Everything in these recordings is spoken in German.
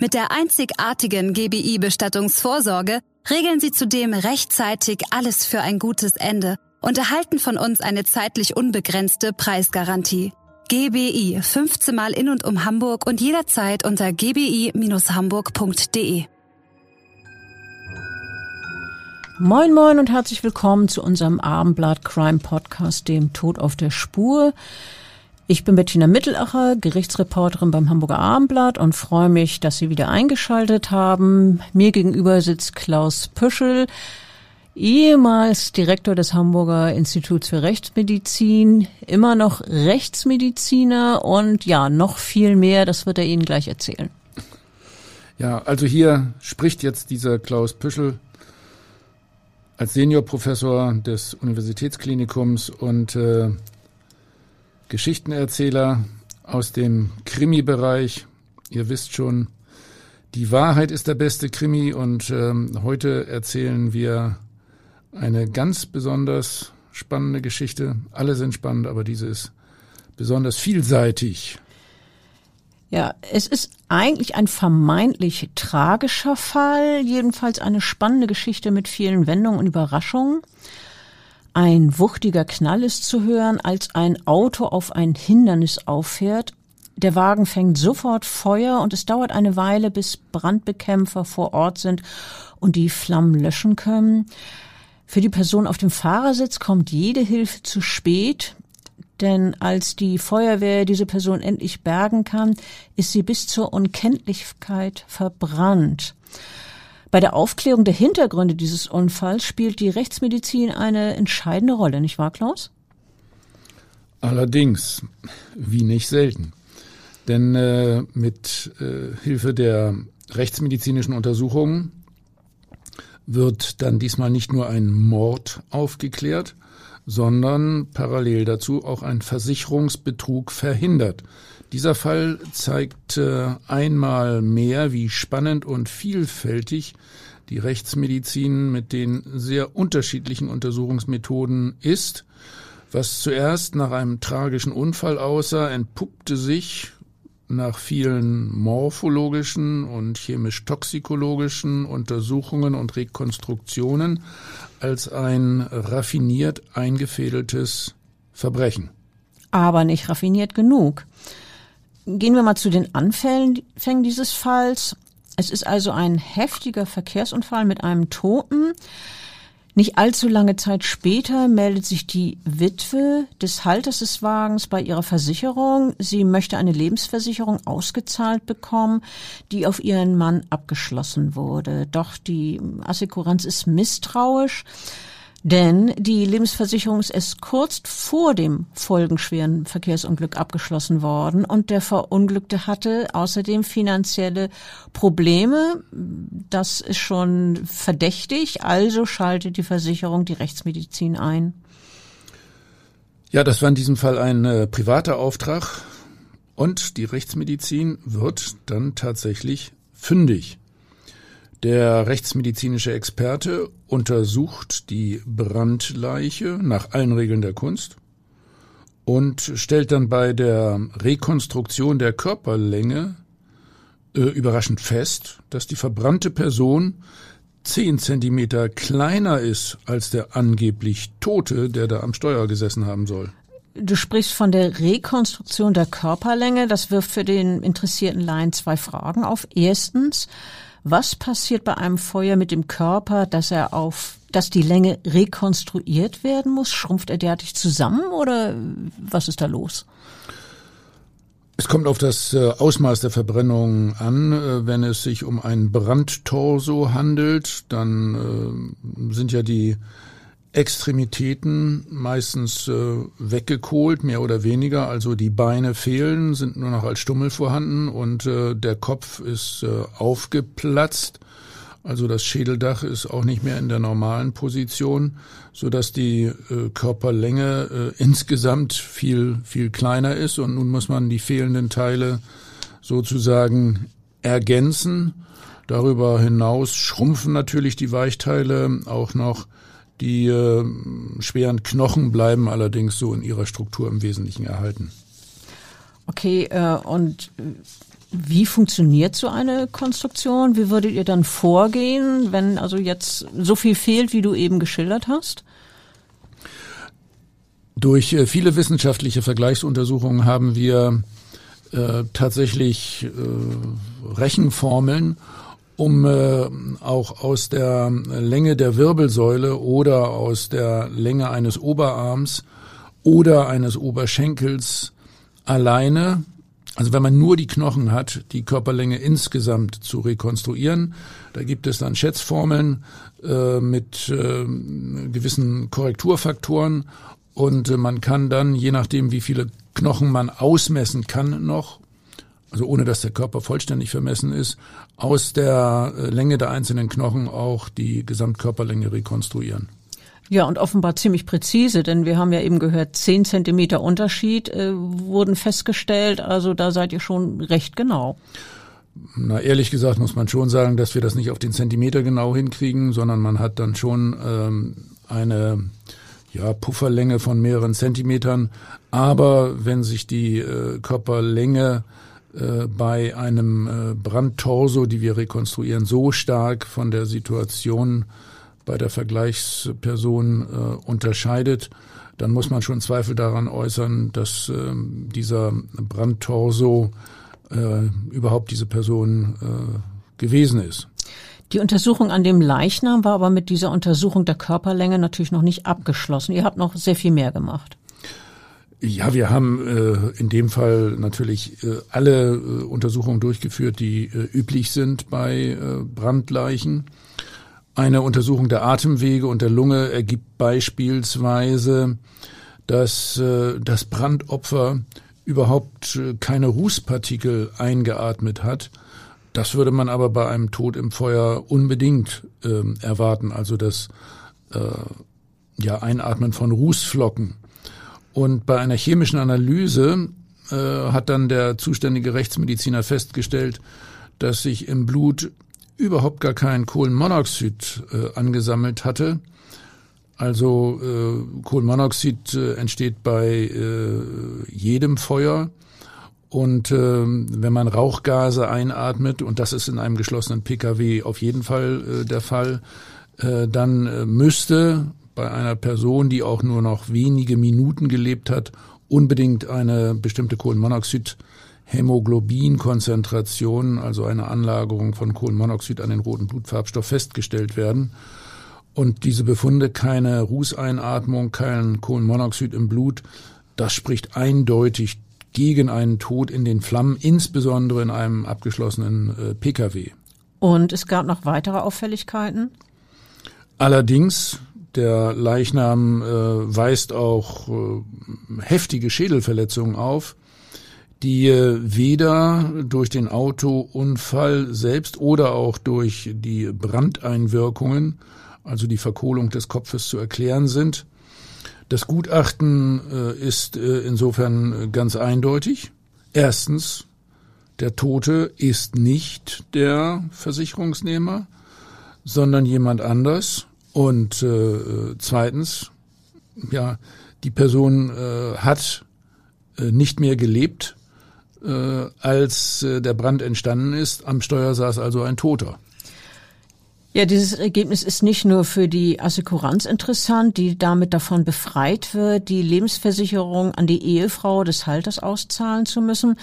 Mit der einzigartigen GBI-Bestattungsvorsorge regeln Sie zudem rechtzeitig alles für ein gutes Ende und erhalten von uns eine zeitlich unbegrenzte Preisgarantie. GBI 15 Mal in und um Hamburg und jederzeit unter gbi-hamburg.de. Moin moin und herzlich willkommen zu unserem Abendblatt Crime Podcast, dem Tod auf der Spur. Ich bin Bettina Mittelacher, Gerichtsreporterin beim Hamburger Abendblatt und freue mich, dass Sie wieder eingeschaltet haben. Mir gegenüber sitzt Klaus Püschel, ehemals Direktor des Hamburger Instituts für Rechtsmedizin, immer noch Rechtsmediziner und ja, noch viel mehr, das wird er Ihnen gleich erzählen. Ja, also hier spricht jetzt dieser Klaus Püschel als Seniorprofessor des Universitätsklinikums und äh, Geschichtenerzähler aus dem Krimi-Bereich. Ihr wisst schon, die Wahrheit ist der beste Krimi und ähm, heute erzählen wir eine ganz besonders spannende Geschichte. Alle sind spannend, aber diese ist besonders vielseitig. Ja, es ist eigentlich ein vermeintlich tragischer Fall, jedenfalls eine spannende Geschichte mit vielen Wendungen und Überraschungen. Ein wuchtiger Knall ist zu hören, als ein Auto auf ein Hindernis auffährt. Der Wagen fängt sofort Feuer und es dauert eine Weile, bis Brandbekämpfer vor Ort sind und die Flammen löschen können. Für die Person auf dem Fahrersitz kommt jede Hilfe zu spät. Denn als die Feuerwehr diese Person endlich bergen kann, ist sie bis zur Unkenntlichkeit verbrannt. Bei der Aufklärung der Hintergründe dieses Unfalls spielt die Rechtsmedizin eine entscheidende Rolle, nicht wahr, Klaus? Allerdings, wie nicht selten. Denn äh, mit äh, Hilfe der rechtsmedizinischen Untersuchungen wird dann diesmal nicht nur ein Mord aufgeklärt, sondern parallel dazu auch ein Versicherungsbetrug verhindert. Dieser Fall zeigt einmal mehr, wie spannend und vielfältig die Rechtsmedizin mit den sehr unterschiedlichen Untersuchungsmethoden ist. Was zuerst nach einem tragischen Unfall aussah, entpuppte sich nach vielen morphologischen und chemisch-toxikologischen Untersuchungen und Rekonstruktionen als ein raffiniert eingefädeltes Verbrechen. Aber nicht raffiniert genug. Gehen wir mal zu den Anfängen dieses Falls. Es ist also ein heftiger Verkehrsunfall mit einem Toten. Nicht allzu lange Zeit später meldet sich die Witwe des Halters des Wagens bei ihrer Versicherung. Sie möchte eine Lebensversicherung ausgezahlt bekommen, die auf ihren Mann abgeschlossen wurde. Doch die Assekuranz ist misstrauisch. Denn die Lebensversicherung ist kurz vor dem folgenschweren Verkehrsunglück abgeschlossen worden und der Verunglückte hatte außerdem finanzielle Probleme. Das ist schon verdächtig, also schaltet die Versicherung die Rechtsmedizin ein. Ja, das war in diesem Fall ein äh, privater Auftrag und die Rechtsmedizin wird dann tatsächlich fündig. Der rechtsmedizinische Experte untersucht die Brandleiche nach allen Regeln der Kunst und stellt dann bei der Rekonstruktion der Körperlänge äh, überraschend fest, dass die verbrannte Person zehn Zentimeter kleiner ist als der angeblich Tote, der da am Steuer gesessen haben soll. Du sprichst von der Rekonstruktion der Körperlänge. Das wirft für den interessierten Laien zwei Fragen auf. Erstens, was passiert bei einem Feuer mit dem Körper, dass er auf, dass die Länge rekonstruiert werden muss? Schrumpft er derartig zusammen oder was ist da los? Es kommt auf das äh, Ausmaß der Verbrennung an. Äh, wenn es sich um ein Brandtorso handelt, dann äh, sind ja die Extremitäten meistens äh, weggekohlt, mehr oder weniger. Also die Beine fehlen, sind nur noch als Stummel vorhanden und äh, der Kopf ist äh, aufgeplatzt. Also das Schädeldach ist auch nicht mehr in der normalen Position, so dass die äh, Körperlänge äh, insgesamt viel viel kleiner ist und nun muss man die fehlenden Teile sozusagen ergänzen. Darüber hinaus schrumpfen natürlich die Weichteile auch noch. Die äh, schweren Knochen bleiben allerdings so in ihrer Struktur im Wesentlichen erhalten. Okay, äh, und wie funktioniert so eine Konstruktion? Wie würdet ihr dann vorgehen, wenn also jetzt so viel fehlt, wie du eben geschildert hast? Durch äh, viele wissenschaftliche Vergleichsuntersuchungen haben wir äh, tatsächlich äh, Rechenformeln, um äh, auch aus der Länge der Wirbelsäule oder aus der Länge eines Oberarms oder eines Oberschenkels alleine also wenn man nur die Knochen hat, die Körperlänge insgesamt zu rekonstruieren, da gibt es dann Schätzformeln äh, mit äh, gewissen Korrekturfaktoren. Und äh, man kann dann, je nachdem wie viele Knochen man ausmessen kann noch, also ohne dass der Körper vollständig vermessen ist, aus der äh, Länge der einzelnen Knochen auch die Gesamtkörperlänge rekonstruieren. Ja, und offenbar ziemlich präzise, denn wir haben ja eben gehört, zehn Zentimeter Unterschied äh, wurden festgestellt. Also da seid ihr schon recht genau. Na, ehrlich gesagt muss man schon sagen, dass wir das nicht auf den Zentimeter genau hinkriegen, sondern man hat dann schon ähm, eine ja, Pufferlänge von mehreren Zentimetern. Aber wenn sich die äh, Körperlänge äh, bei einem äh, Brandtorso, die wir rekonstruieren, so stark von der Situation bei der Vergleichsperson äh, unterscheidet, dann muss man schon Zweifel daran äußern, dass äh, dieser Brandtorso äh, überhaupt diese Person äh, gewesen ist. Die Untersuchung an dem Leichnam war aber mit dieser Untersuchung der Körperlänge natürlich noch nicht abgeschlossen. Ihr habt noch sehr viel mehr gemacht. Ja, wir haben äh, in dem Fall natürlich äh, alle äh, Untersuchungen durchgeführt, die äh, üblich sind bei äh, Brandleichen. Eine Untersuchung der Atemwege und der Lunge ergibt beispielsweise, dass äh, das Brandopfer überhaupt äh, keine Rußpartikel eingeatmet hat. Das würde man aber bei einem Tod im Feuer unbedingt äh, erwarten, also das äh, ja, Einatmen von Rußflocken. Und bei einer chemischen Analyse äh, hat dann der zuständige Rechtsmediziner festgestellt, dass sich im Blut überhaupt gar kein Kohlenmonoxid äh, angesammelt hatte. Also äh, Kohlenmonoxid äh, entsteht bei äh, jedem Feuer. Und äh, wenn man Rauchgase einatmet, und das ist in einem geschlossenen Pkw auf jeden Fall äh, der Fall, dann müsste bei einer Person, die auch nur noch wenige Minuten gelebt hat, unbedingt eine bestimmte Kohlenmonoxid Hämoglobinkonzentration, also eine Anlagerung von Kohlenmonoxid an den roten Blutfarbstoff festgestellt werden. Und diese Befunde, keine Rußeinatmung, kein Kohlenmonoxid im Blut, das spricht eindeutig gegen einen Tod in den Flammen, insbesondere in einem abgeschlossenen äh, Pkw. Und es gab noch weitere Auffälligkeiten? Allerdings, der Leichnam äh, weist auch äh, heftige Schädelverletzungen auf die weder durch den Autounfall selbst oder auch durch die Brandeinwirkungen, also die Verkohlung des Kopfes zu erklären sind. Das Gutachten äh, ist äh, insofern ganz eindeutig. Erstens, der Tote ist nicht der Versicherungsnehmer, sondern jemand anders. Und äh, zweitens, ja, die Person äh, hat äh, nicht mehr gelebt, äh, als äh, der Brand entstanden ist. Am Steuer saß also ein Toter. Ja, dieses Ergebnis ist nicht nur für die Assekuranz interessant, die damit davon befreit wird, die Lebensversicherung an die Ehefrau des Halters auszahlen zu müssen.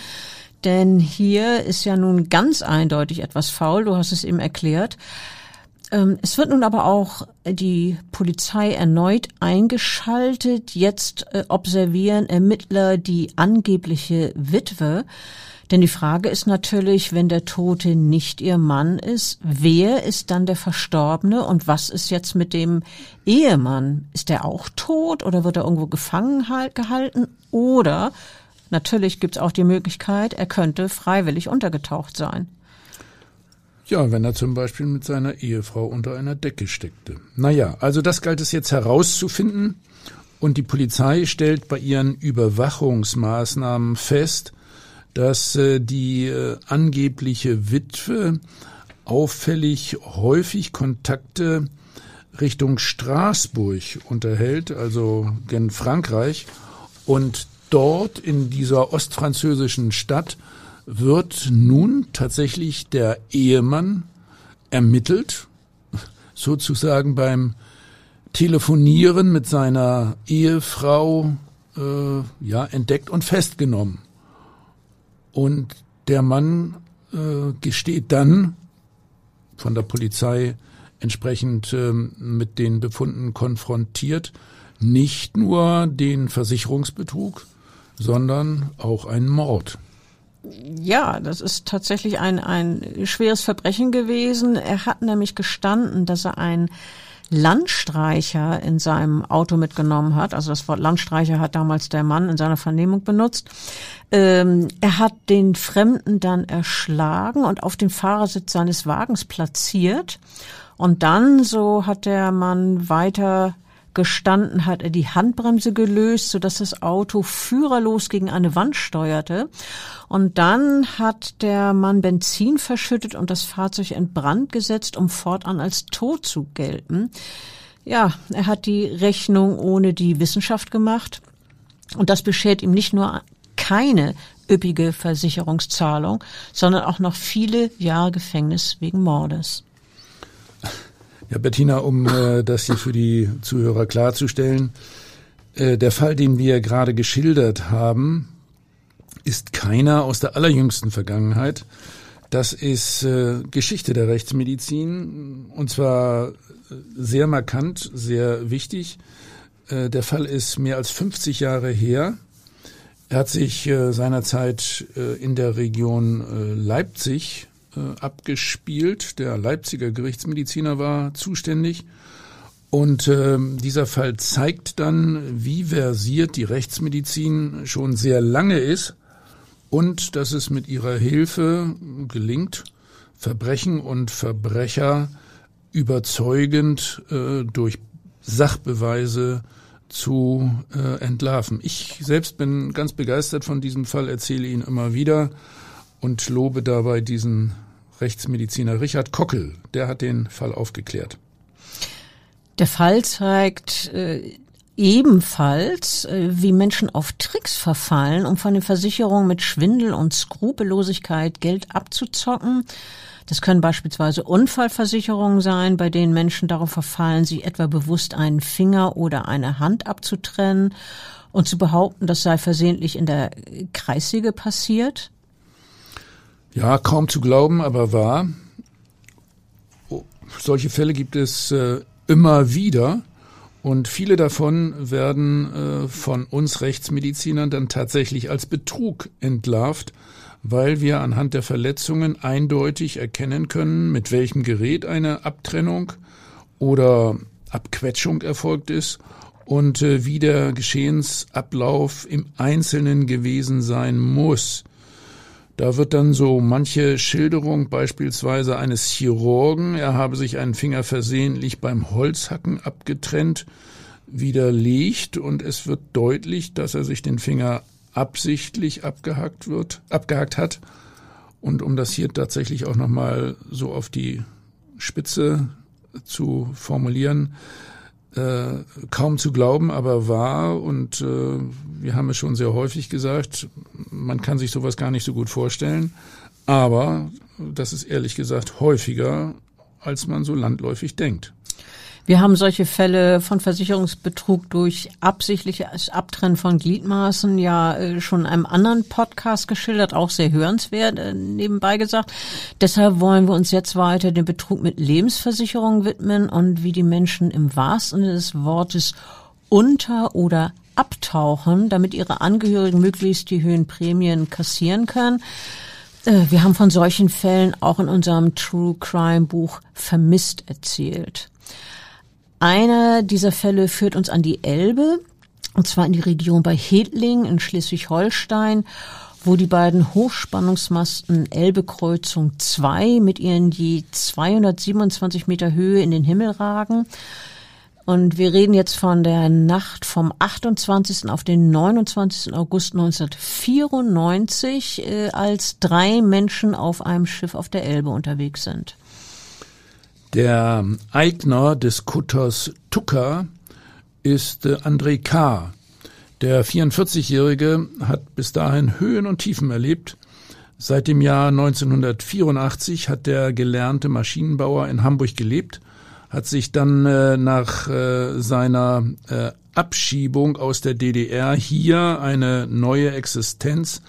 Denn hier ist ja nun ganz eindeutig etwas faul, du hast es eben erklärt. Ähm, es wird nun aber auch die Polizei erneut eingeschaltet. Jetzt äh, observieren Ermittler die angebliche Witwe. Denn die Frage ist natürlich, wenn der Tote nicht ihr Mann ist, wer ist dann der Verstorbene und was ist jetzt mit dem Ehemann? Ist der auch tot oder wird er irgendwo gefangen gehalten? Oder natürlich gibt es auch die Möglichkeit, er könnte freiwillig untergetaucht sein. Ja, wenn er zum Beispiel mit seiner Ehefrau unter einer Decke steckte. Naja, also das galt es jetzt herauszufinden. Und die Polizei stellt bei ihren Überwachungsmaßnahmen fest, dass äh, die äh, angebliche Witwe auffällig häufig Kontakte Richtung Straßburg unterhält, also gen Frankreich. Und dort in dieser ostfranzösischen Stadt wird nun tatsächlich der Ehemann ermittelt, sozusagen beim Telefonieren mit seiner Ehefrau äh, ja entdeckt und festgenommen. Und der Mann äh, gesteht dann von der Polizei entsprechend äh, mit den Befunden konfrontiert, nicht nur den Versicherungsbetrug, sondern auch einen Mord. Ja, das ist tatsächlich ein, ein schweres Verbrechen gewesen. Er hat nämlich gestanden, dass er einen Landstreicher in seinem Auto mitgenommen hat. Also das Wort Landstreicher hat damals der Mann in seiner Vernehmung benutzt. Ähm, er hat den Fremden dann erschlagen und auf dem Fahrersitz seines Wagens platziert. Und dann, so hat der Mann weiter gestanden, hat er die Handbremse gelöst, sodass das Auto führerlos gegen eine Wand steuerte. Und dann hat der Mann Benzin verschüttet und das Fahrzeug in Brand gesetzt, um fortan als tot zu gelten. Ja, er hat die Rechnung ohne die Wissenschaft gemacht. Und das beschert ihm nicht nur keine üppige Versicherungszahlung, sondern auch noch viele Jahre Gefängnis wegen Mordes. Ja, Bettina, um äh, das hier für die Zuhörer klarzustellen, äh, der Fall, den wir gerade geschildert haben, ist keiner aus der allerjüngsten Vergangenheit. Das ist äh, Geschichte der Rechtsmedizin und zwar sehr markant, sehr wichtig. Äh, der Fall ist mehr als 50 Jahre her. Er hat sich äh, seinerzeit äh, in der Region äh, Leipzig äh, abgespielt. Der Leipziger Gerichtsmediziner war zuständig. Und äh, dieser Fall zeigt dann, wie versiert die Rechtsmedizin schon sehr lange ist und dass es mit ihrer Hilfe gelingt, Verbrechen und Verbrecher überzeugend äh, durch Sachbeweise zu äh, entlarven. Ich selbst bin ganz begeistert von diesem Fall, erzähle ihn immer wieder und lobe dabei diesen Rechtsmediziner Richard Kockel, der hat den Fall aufgeklärt. Der Fall zeigt äh, ebenfalls, äh, wie Menschen auf Tricks verfallen, um von den Versicherungen mit Schwindel und Skrupellosigkeit Geld abzuzocken. Das können beispielsweise Unfallversicherungen sein, bei denen Menschen darauf verfallen, sich etwa bewusst einen Finger oder eine Hand abzutrennen und zu behaupten, das sei versehentlich in der Kreissäge passiert. Ja, kaum zu glauben, aber wahr. Oh, solche Fälle gibt es äh, immer wieder. Und viele davon werden äh, von uns Rechtsmedizinern dann tatsächlich als Betrug entlarvt, weil wir anhand der Verletzungen eindeutig erkennen können, mit welchem Gerät eine Abtrennung oder Abquetschung erfolgt ist und äh, wie der Geschehensablauf im Einzelnen gewesen sein muss. Da wird dann so manche Schilderung beispielsweise eines Chirurgen, er habe sich einen Finger versehentlich beim Holzhacken abgetrennt, widerlegt und es wird deutlich, dass er sich den Finger absichtlich abgehackt wird, abgehackt hat. Und um das hier tatsächlich auch nochmal so auf die Spitze zu formulieren, äh, kaum zu glauben, aber wahr. Und äh, wir haben es schon sehr häufig gesagt, man kann sich sowas gar nicht so gut vorstellen. Aber das ist ehrlich gesagt häufiger, als man so landläufig denkt. Wir haben solche Fälle von Versicherungsbetrug durch absichtliches Abtrennen von Gliedmaßen ja äh, schon in einem anderen Podcast geschildert, auch sehr hörenswert äh, nebenbei gesagt. Deshalb wollen wir uns jetzt weiter dem Betrug mit Lebensversicherungen widmen und wie die Menschen im wahrsten Sinne des Wortes unter oder abtauchen, damit ihre Angehörigen möglichst die höheren Prämien kassieren können. Äh, wir haben von solchen Fällen auch in unserem True Crime Buch Vermisst erzählt. Einer dieser Fälle führt uns an die Elbe, und zwar in die Region bei Hedling in Schleswig-Holstein, wo die beiden Hochspannungsmasten Elbekreuzung 2 mit ihren je 227 Meter Höhe in den Himmel ragen. Und wir reden jetzt von der Nacht vom 28. auf den 29. August 1994, äh, als drei Menschen auf einem Schiff auf der Elbe unterwegs sind. Der Eigner des Kutters Tucker ist äh, André K. Der 44-Jährige hat bis dahin Höhen und Tiefen erlebt. Seit dem Jahr 1984 hat der gelernte Maschinenbauer in Hamburg gelebt hat sich dann äh, nach äh, seiner äh, Abschiebung aus der DDR hier eine neue Existenz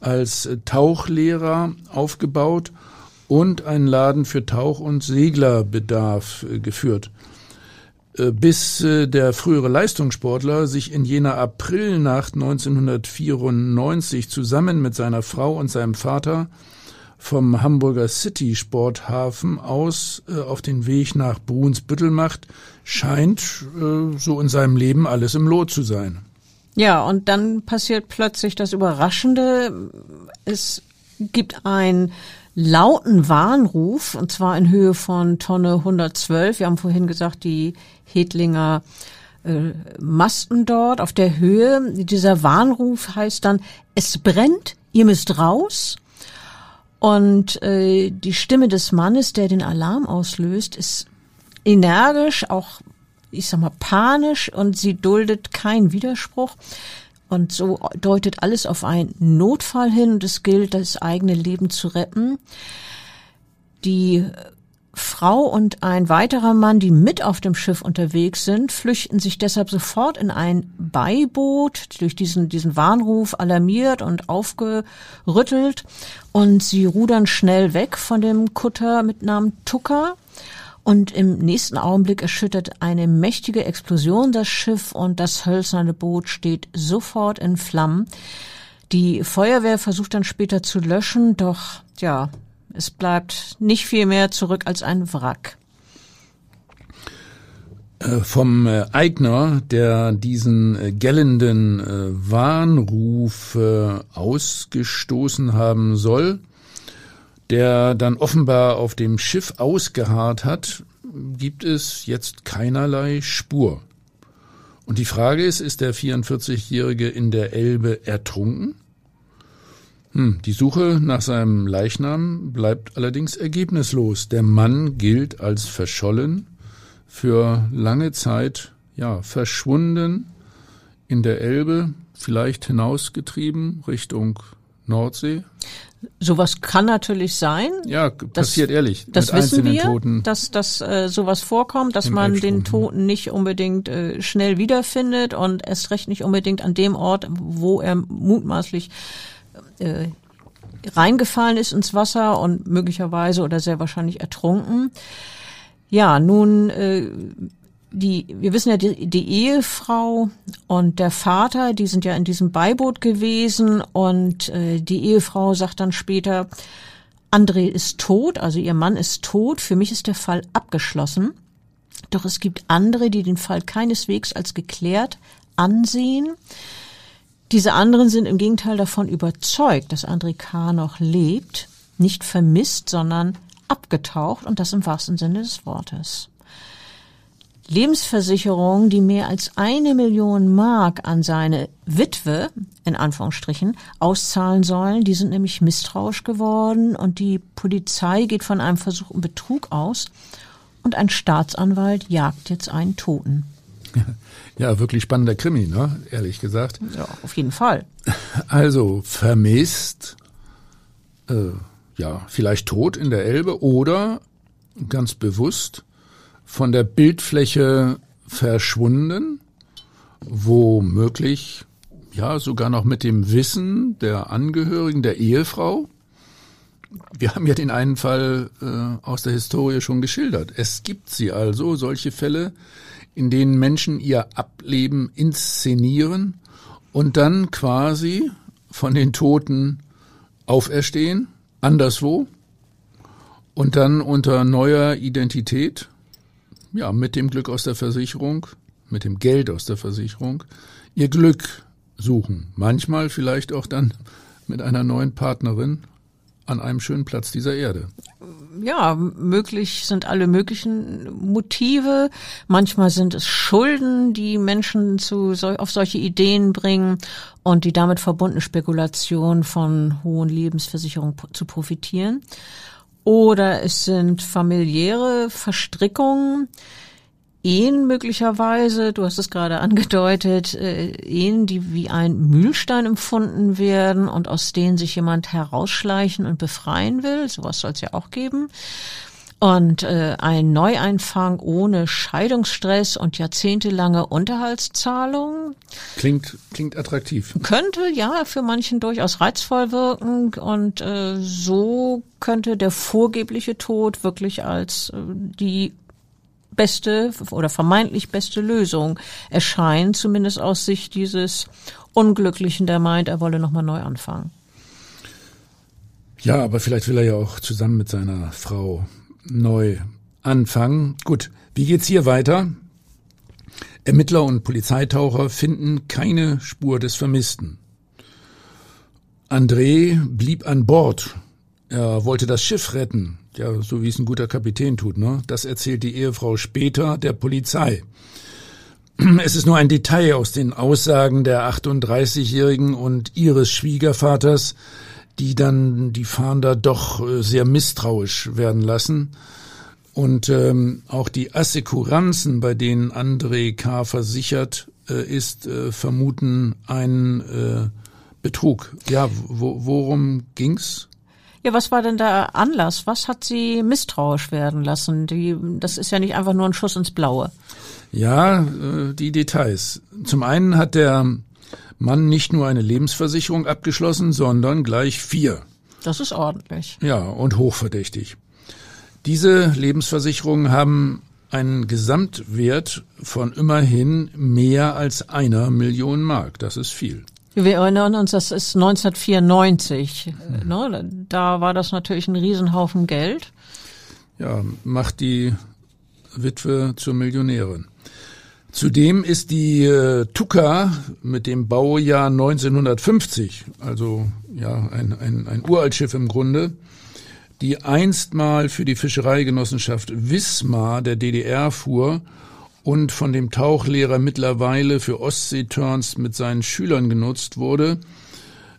als Tauchlehrer aufgebaut und einen Laden für Tauch- und Seglerbedarf äh, geführt. Äh, bis äh, der frühere Leistungssportler sich in jener Aprilnacht 1994 zusammen mit seiner Frau und seinem Vater vom Hamburger City Sporthafen aus äh, auf den Weg nach Brunsbüttel macht, scheint äh, so in seinem Leben alles im Lot zu sein. Ja, und dann passiert plötzlich das Überraschende. Es gibt einen lauten Warnruf, und zwar in Höhe von Tonne 112. Wir haben vorhin gesagt, die Hedlinger äh, Masten dort auf der Höhe. Dieser Warnruf heißt dann, es brennt, ihr müsst raus. Und äh, die Stimme des Mannes, der den Alarm auslöst, ist energisch, auch ich sag mal panisch und sie duldet keinen Widerspruch. Und so deutet alles auf einen Notfall hin und es gilt, das eigene Leben zu retten. Die Frau und ein weiterer Mann, die mit auf dem Schiff unterwegs sind, flüchten sich deshalb sofort in ein Beiboot, durch diesen, diesen Warnruf alarmiert und aufgerüttelt. Und sie rudern schnell weg von dem Kutter mit Namen Tucker. Und im nächsten Augenblick erschüttert eine mächtige Explosion das Schiff und das hölzerne Boot steht sofort in Flammen. Die Feuerwehr versucht dann später zu löschen, doch ja, es bleibt nicht viel mehr zurück als ein Wrack. Äh, vom äh, Eigner, der diesen äh, gellenden Warnruf ausgestoßen haben soll, der dann offenbar auf dem Schiff ausgeharrt hat, gibt es jetzt keinerlei Spur. Und die Frage ist, ist der 44-Jährige in der Elbe ertrunken? Hm, die Suche nach seinem Leichnam bleibt allerdings ergebnislos. Der Mann gilt als verschollen, für lange Zeit ja verschwunden in der Elbe, vielleicht hinausgetrieben Richtung Nordsee. Sowas kann natürlich sein. Ja, passiert das, ehrlich. Das wissen wir, Toten dass, dass äh, sowas vorkommt, dass man den Toten nicht unbedingt äh, schnell wiederfindet und erst recht nicht unbedingt an dem Ort, wo er mutmaßlich äh, reingefallen ist ins Wasser und möglicherweise oder sehr wahrscheinlich ertrunken. Ja, nun äh, die, wir wissen ja, die, die Ehefrau und der Vater, die sind ja in diesem Beiboot gewesen und äh, die Ehefrau sagt dann später, André ist tot, also ihr Mann ist tot, für mich ist der Fall abgeschlossen. Doch es gibt andere, die den Fall keineswegs als geklärt ansehen. Diese anderen sind im Gegenteil davon überzeugt, dass André K. noch lebt, nicht vermisst, sondern abgetaucht und das im wahrsten Sinne des Wortes. Lebensversicherungen, die mehr als eine Million Mark an seine Witwe, in Anführungsstrichen, auszahlen sollen, die sind nämlich misstrauisch geworden und die Polizei geht von einem versuchten Betrug aus und ein Staatsanwalt jagt jetzt einen Toten. Ja, wirklich spannender Krimi, ne? Ehrlich gesagt. Ja, auf jeden Fall. Also vermisst, äh, ja, vielleicht tot in der Elbe oder ganz bewusst von der Bildfläche verschwunden, womöglich ja sogar noch mit dem Wissen der Angehörigen der Ehefrau. Wir haben ja den einen Fall äh, aus der Historie schon geschildert. Es gibt sie also, solche Fälle, in denen Menschen ihr Ableben inszenieren und dann quasi von den Toten auferstehen, anderswo, und dann unter neuer Identität, ja, mit dem Glück aus der Versicherung, mit dem Geld aus der Versicherung, ihr Glück suchen. Manchmal vielleicht auch dann mit einer neuen Partnerin an einem schönen Platz dieser Erde. Ja, möglich sind alle möglichen Motive. Manchmal sind es Schulden, die Menschen zu, auf solche Ideen bringen und die damit verbundene Spekulation von hohen Lebensversicherungen zu profitieren. Oder es sind familiäre Verstrickungen, Ehen möglicherweise, du hast es gerade angedeutet, äh, Ehen, die wie ein Mühlstein empfunden werden und aus denen sich jemand herausschleichen und befreien will. Sowas soll es ja auch geben. Und äh, ein Neueinfang ohne Scheidungsstress und jahrzehntelange Unterhaltszahlung. Klingt, klingt attraktiv. Könnte ja für manchen durchaus reizvoll wirken. Und äh, so könnte der vorgebliche Tod wirklich als äh, die beste oder vermeintlich beste Lösung erscheint, zumindest aus Sicht dieses Unglücklichen, der meint, er wolle nochmal neu anfangen. Ja, aber vielleicht will er ja auch zusammen mit seiner Frau neu anfangen. Gut, wie geht's hier weiter? Ermittler und Polizeitaucher finden keine Spur des Vermissten. André blieb an Bord. Er wollte das Schiff retten. Ja, so wie es ein guter Kapitän tut, ne? Das erzählt die Ehefrau später der Polizei. Es ist nur ein Detail aus den Aussagen der 38-Jährigen und ihres Schwiegervaters, die dann die Fahnder doch äh, sehr misstrauisch werden lassen. Und ähm, auch die Assekuranzen, bei denen André K. versichert äh, ist, äh, vermuten einen äh, Betrug. Ja, wo, worum ging's? Ja, was war denn der Anlass? Was hat sie misstrauisch werden lassen? Die, das ist ja nicht einfach nur ein Schuss ins Blaue. Ja, äh, die Details. Zum einen hat der Mann nicht nur eine Lebensversicherung abgeschlossen, sondern gleich vier. Das ist ordentlich. Ja, und hochverdächtig. Diese Lebensversicherungen haben einen Gesamtwert von immerhin mehr als einer Million Mark. Das ist viel. Wir erinnern uns, das ist 1994. Mhm. Ne? Da war das natürlich ein Riesenhaufen Geld. Ja, macht die Witwe zur Millionärin. Zudem ist die äh, Tuka mit dem Baujahr 1950, also ja ein, ein, ein Uraltschiff im Grunde, die einst mal für die Fischereigenossenschaft Wismar der DDR fuhr und von dem Tauchlehrer mittlerweile für Ostseeturns mit seinen Schülern genutzt wurde,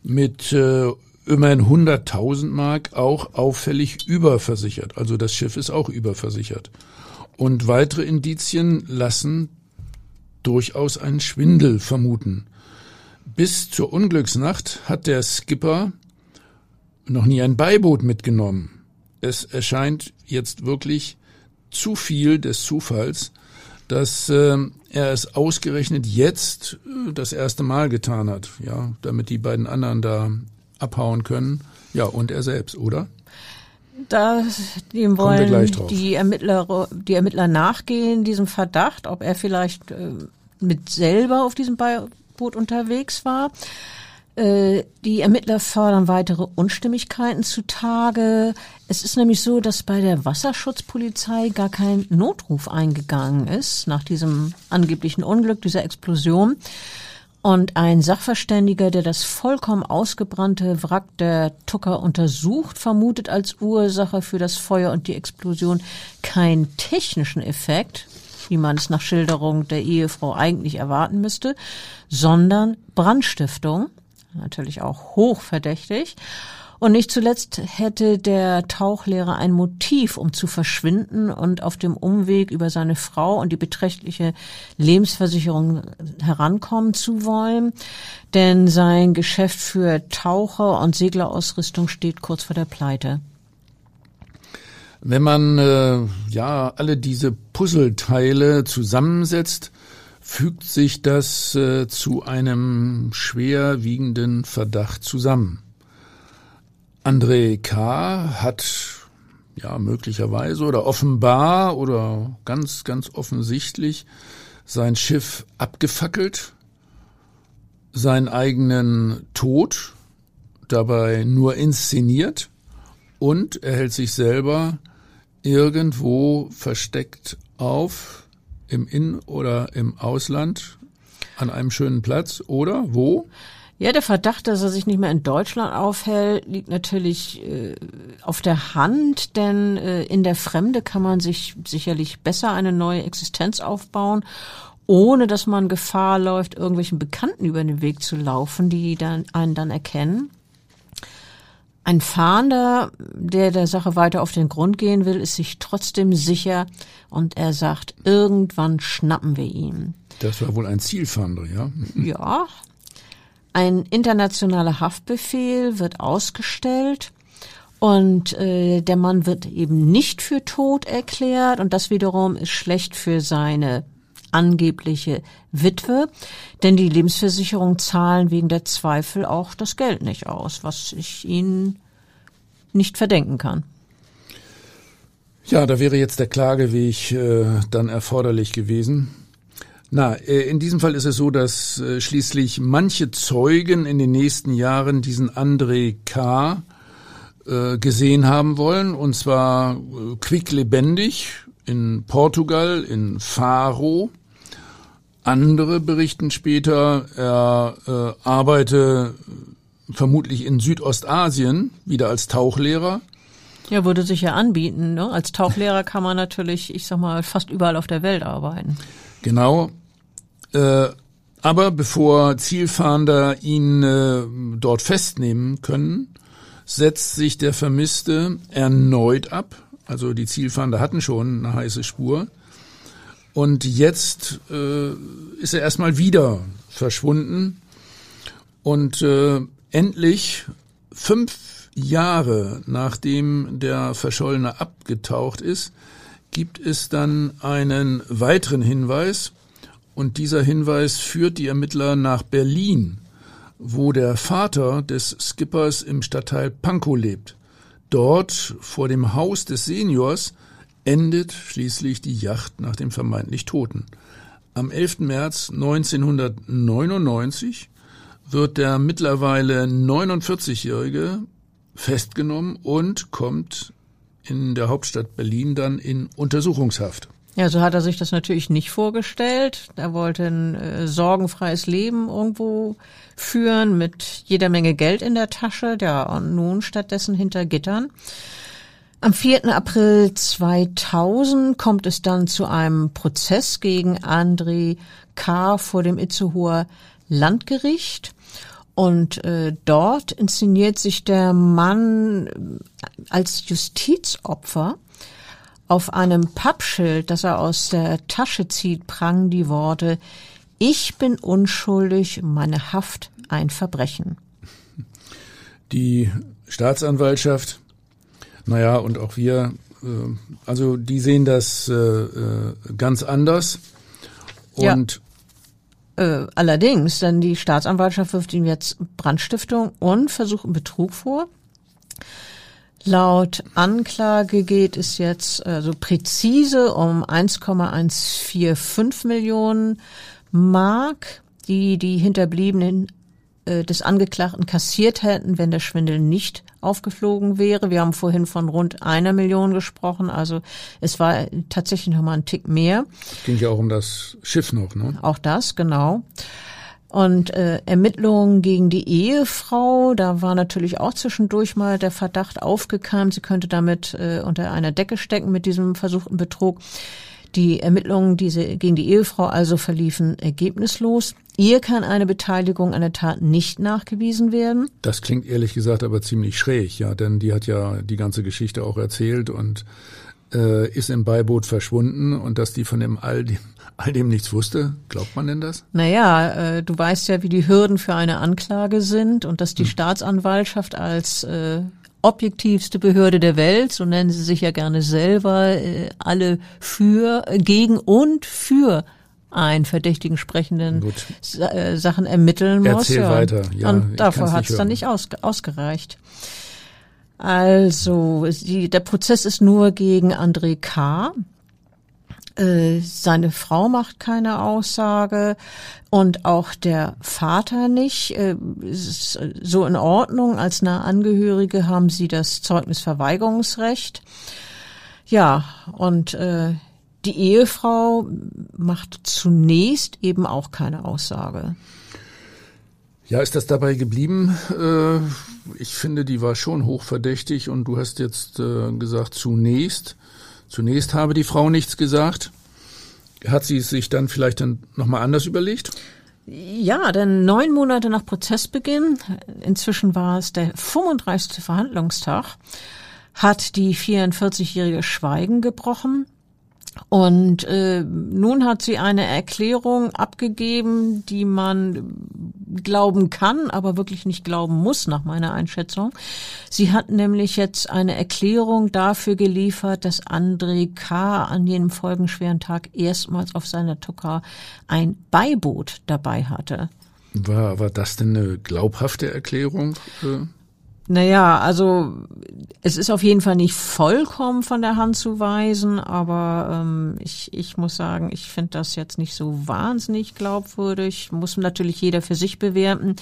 mit äh, immerhin 100.000 Mark auch auffällig überversichert. Also das Schiff ist auch überversichert. Und weitere Indizien lassen durchaus einen Schwindel vermuten. Bis zur Unglücksnacht hat der Skipper noch nie ein Beiboot mitgenommen. Es erscheint jetzt wirklich zu viel des Zufalls, dass äh, er es ausgerechnet jetzt äh, das erste Mal getan hat, ja, damit die beiden anderen da abhauen können. Ja, und er selbst, oder? Da, dem wollen die Ermittler, die Ermittler nachgehen, diesem Verdacht, ob er vielleicht äh, mit selber auf diesem Boot unterwegs war. Äh, die Ermittler fördern weitere Unstimmigkeiten zutage. Es ist nämlich so, dass bei der Wasserschutzpolizei gar kein Notruf eingegangen ist nach diesem angeblichen Unglück, dieser Explosion. Und ein Sachverständiger, der das vollkommen ausgebrannte Wrack der Tucker untersucht, vermutet als Ursache für das Feuer und die Explosion keinen technischen Effekt, wie man es nach Schilderung der Ehefrau eigentlich erwarten müsste, sondern Brandstiftung natürlich auch hochverdächtig. Und nicht zuletzt hätte der Tauchlehrer ein Motiv, um zu verschwinden und auf dem Umweg über seine Frau und die beträchtliche Lebensversicherung herankommen zu wollen. Denn sein Geschäft für Taucher und Seglerausrüstung steht kurz vor der Pleite. Wenn man äh, ja alle diese Puzzleteile zusammensetzt, fügt sich das äh, zu einem schwerwiegenden Verdacht zusammen. André K. hat ja möglicherweise oder offenbar oder ganz, ganz offensichtlich sein Schiff abgefackelt, seinen eigenen Tod dabei nur inszeniert und er hält sich selber irgendwo versteckt auf, im In- oder im Ausland an einem schönen Platz oder wo? Ja, der Verdacht, dass er sich nicht mehr in Deutschland aufhält, liegt natürlich äh, auf der Hand, denn äh, in der Fremde kann man sich sicherlich besser eine neue Existenz aufbauen, ohne dass man Gefahr läuft, irgendwelchen Bekannten über den Weg zu laufen, die dann, einen dann erkennen. Ein Fahnder, der der Sache weiter auf den Grund gehen will, ist sich trotzdem sicher und er sagt, irgendwann schnappen wir ihn. Das war wohl ein Zielfahnder, ja? Ja, ein internationaler Haftbefehl wird ausgestellt und äh, der Mann wird eben nicht für tot erklärt und das wiederum ist schlecht für seine angebliche Witwe, denn die Lebensversicherung zahlen wegen der Zweifel auch das Geld nicht aus, was ich ihnen nicht verdenken kann. Ja, da wäre jetzt der Klageweg äh, dann erforderlich gewesen. Na, äh, in diesem Fall ist es so, dass äh, schließlich manche Zeugen in den nächsten Jahren diesen André K. Äh, gesehen haben wollen, und zwar quicklebendig in Portugal, in Faro. Andere berichten später, er äh, arbeite vermutlich in Südostasien wieder als Tauchlehrer. Ja, würde sich ja anbieten. Ne? Als Tauchlehrer kann man natürlich, ich sag mal, fast überall auf der Welt arbeiten. Genau. Äh, aber bevor Zielfahnder ihn äh, dort festnehmen können, setzt sich der Vermisste erneut ab. Also die Zielfahnder hatten schon eine heiße Spur. Und jetzt äh, ist er erstmal wieder verschwunden. Und äh, endlich, fünf Jahre nachdem der Verschollene abgetaucht ist, gibt es dann einen weiteren Hinweis, und dieser Hinweis führt die Ermittler nach Berlin, wo der Vater des Skippers im Stadtteil Pankow lebt. Dort, vor dem Haus des Seniors, endet schließlich die Yacht nach dem vermeintlich Toten. Am 11. März 1999 wird der mittlerweile 49-Jährige festgenommen und kommt in der Hauptstadt Berlin dann in Untersuchungshaft. Ja, so hat er sich das natürlich nicht vorgestellt. Er wollte ein äh, sorgenfreies Leben irgendwo führen mit jeder Menge Geld in der Tasche. Ja, und nun stattdessen hinter Gittern. Am 4. April 2000 kommt es dann zu einem Prozess gegen André K. vor dem Itzehoer Landgericht. Und äh, dort inszeniert sich der Mann als Justizopfer auf einem Pappschild, das er aus der Tasche zieht, prangen die Worte Ich bin unschuldig, meine Haft ein Verbrechen. Die Staatsanwaltschaft, naja, und auch wir, äh, also die sehen das äh, äh, ganz anders. Und ja. allerdings, denn die Staatsanwaltschaft wirft ihm jetzt Brandstiftung und versucht Betrug vor. Laut Anklage geht es jetzt also präzise um 1,145 Millionen Mark, die die Hinterbliebenen äh, des Angeklagten kassiert hätten, wenn der Schwindel nicht aufgeflogen wäre. Wir haben vorhin von rund einer Million gesprochen, also es war tatsächlich noch mal ein Tick mehr. Ging ja auch um das Schiff noch, ne? Auch das, genau. Und äh, Ermittlungen gegen die Ehefrau, da war natürlich auch zwischendurch mal der Verdacht aufgekeimt, sie könnte damit äh, unter einer Decke stecken mit diesem versuchten Betrug. Die Ermittlungen diese, gegen die Ehefrau also verliefen ergebnislos. Ihr kann eine Beteiligung an der Tat nicht nachgewiesen werden. Das klingt ehrlich gesagt aber ziemlich schräg, ja, denn die hat ja die ganze Geschichte auch erzählt und äh, ist im Beiboot verschwunden und dass die von dem all dem all dem nichts wusste? Glaubt man denn das? Naja, äh, du weißt ja, wie die Hürden für eine Anklage sind und dass die hm. Staatsanwaltschaft als äh, objektivste Behörde der Welt, so nennen sie sich ja gerne selber, äh, alle für, äh, gegen und für einen verdächtigen sprechenden äh, Sachen ermitteln muss. Erzähl ja. weiter. Ja, und dafür hat es dann nicht aus, ausgereicht. Also, die, der Prozess ist nur gegen André K., äh, seine Frau macht keine Aussage und auch der Vater nicht. Äh, so in Ordnung. Als nahe Angehörige haben sie das Zeugnisverweigerungsrecht. Ja, und äh, die Ehefrau macht zunächst eben auch keine Aussage. Ja, ist das dabei geblieben? Äh, ich finde, die war schon hochverdächtig und du hast jetzt äh, gesagt, zunächst. Zunächst habe die Frau nichts gesagt. Hat sie es sich dann vielleicht dann nochmal anders überlegt? Ja, denn neun Monate nach Prozessbeginn, inzwischen war es der 35. Verhandlungstag, hat die 44-jährige Schweigen gebrochen und äh, nun hat sie eine Erklärung abgegeben, die man glauben kann, aber wirklich nicht glauben muss, nach meiner Einschätzung. Sie hat nämlich jetzt eine Erklärung dafür geliefert, dass André K. an jenem folgenschweren Tag erstmals auf seiner Tucker ein Beiboot dabei hatte. War, war das denn eine glaubhafte Erklärung? Naja, also es ist auf jeden Fall nicht vollkommen von der Hand zu weisen, aber ähm, ich, ich muss sagen, ich finde das jetzt nicht so wahnsinnig glaubwürdig. Muss natürlich jeder für sich bewerten.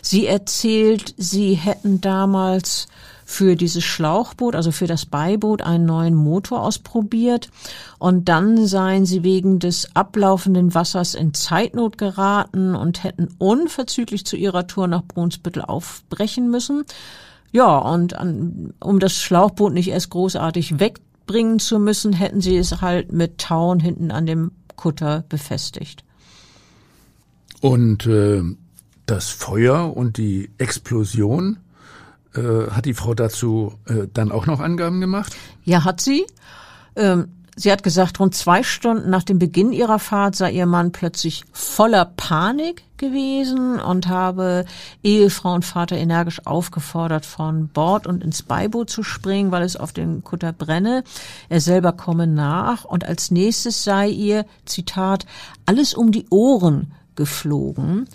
Sie erzählt, sie hätten damals für dieses Schlauchboot, also für das Beiboot, einen neuen Motor ausprobiert. Und dann seien sie wegen des ablaufenden Wassers in Zeitnot geraten und hätten unverzüglich zu ihrer Tour nach Brunsbüttel aufbrechen müssen. Ja, und an, um das Schlauchboot nicht erst großartig wegbringen zu müssen, hätten sie es halt mit Tauen hinten an dem Kutter befestigt. Und äh, das Feuer und die Explosion, äh, hat die Frau dazu äh, dann auch noch Angaben gemacht? Ja, hat sie. Ähm, Sie hat gesagt, rund zwei Stunden nach dem Beginn ihrer Fahrt sei ihr Mann plötzlich voller Panik gewesen und habe Ehefrau und Vater energisch aufgefordert, von Bord und ins Beiboot zu springen, weil es auf den Kutter brenne. Er selber komme nach und als nächstes sei ihr, Zitat, alles um die Ohren geflogen.